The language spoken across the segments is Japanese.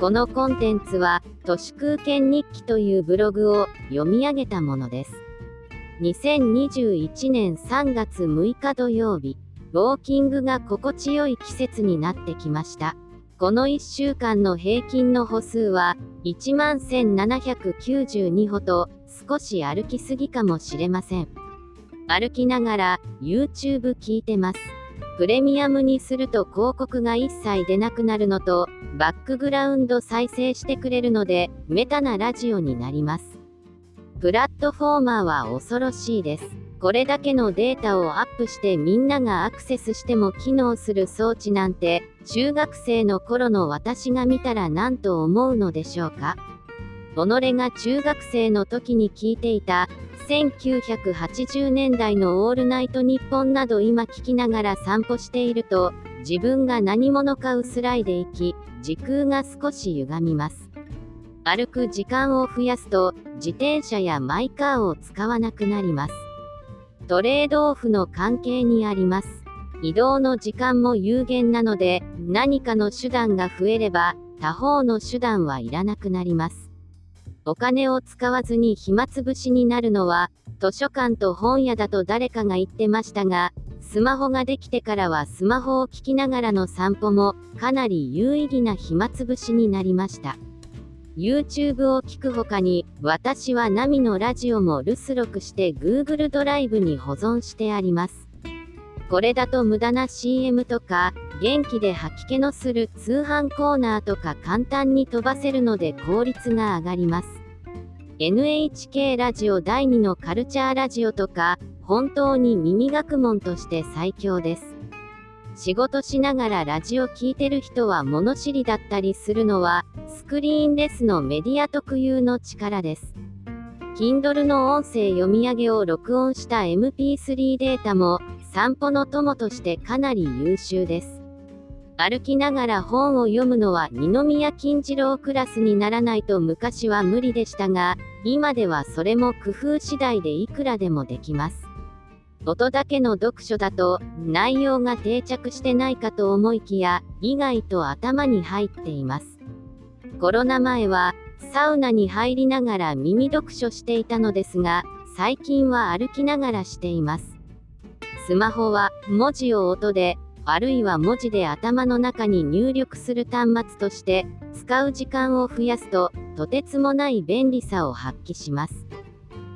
このコンテンツは、都市空間日記というブログを読み上げたものです。2021年3月6日土曜日、ウォーキングが心地よい季節になってきました。この1週間の平均の歩数は11,792歩と少し歩きすぎかもしれません。歩きながら YouTube 聞いてます。プレミアムにすると広告が一切出なくなるのと、バックグラウンド再生してくれるので、メタなラジオになります。プラットフォーマーは恐ろしいです。これだけのデータをアップしてみんながアクセスしても機能する装置なんて、中学生の頃の私が見たら何と思うのでしょうか？己が中学生の時に聞いていた1980年代のオールナイトニッポンなど今聞きながら散歩していると自分が何者か薄らいでいき時空が少し歪みます。歩く時間を増やすと自転車やマイカーを使わなくなります。トレードオフの関係にあります。移動の時間も有限なので何かの手段が増えれば他方の手段はいらなくなります。お金を使わずに暇つぶしになるのは、図書館と本屋だと誰かが言ってましたが、スマホができてからはスマホを聞きながらの散歩もかなり有意義な暇つぶしになりました。YouTube を聞くほかに、私はナミのラジオも留守録して Google ドライブに保存してあります。これだと無駄な CM とか、元気で吐き気のする通販コーナーとか簡単に飛ばせるので効率が上がります。NHK ラジオ第2のカルチャーラジオとか、本当に耳学問として最強です。仕事しながらラジオ聞いてる人は物知りだったりするのは、スクリーンレスのメディア特有の力です。Kindle の音声読み上げを録音した MP3 データも、散歩の友としてかなり優秀です。歩きながら本を読むのは二宮金次郎クラスにならないと昔は無理でしたが、今ではそれも工夫次第でいくらでもできます。音だけの読書だと内容が定着してないかと思いきや意外と頭に入っています。コロナ前はサウナに入りながら耳読書していたのですが、最近は歩きながらしています。スマホは文字を音であるいは文字で頭の中に入力する端末として使う時間を増やすととてつもない便利さを発揮します。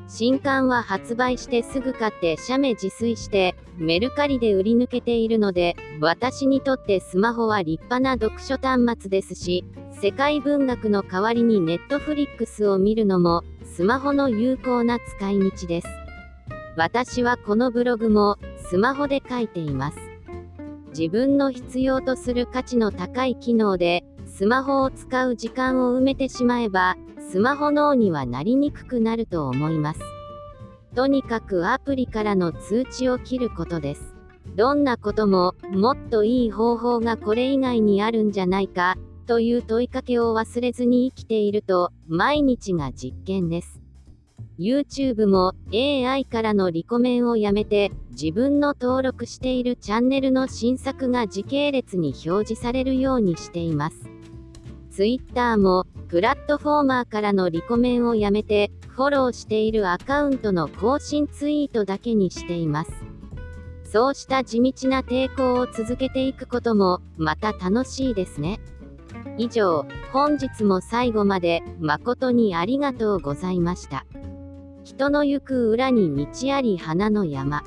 新刊は発売してすぐ買って写メ自炊してメルカリで売り抜けているので私にとってスマホは立派な読書端末ですし世界文学の代わりにネットフリックスを見るのもスマホの有効な使い道です。私はこのブログもスマホで書いています。自分の必要とする価値の高い機能で、スマホを使う時間を埋めてしまえば、スマホ脳にはなりにくくなると思います。とにかくアプリからの通知を切ることです。どんなことも、もっといい方法がこれ以外にあるんじゃないか、という問いかけを忘れずに生きていると、毎日が実験です。YouTube も AI からのリコメンをやめて自分の登録しているチャンネルの新作が時系列に表示されるようにしています。Twitter もプラットフォーマーからのリコメンをやめてフォローしているアカウントの更新ツイートだけにしています。そうした地道な抵抗を続けていくこともまた楽しいですね。以上、本日も最後まで誠にありがとうございました。人の行く裏に道あり花の山。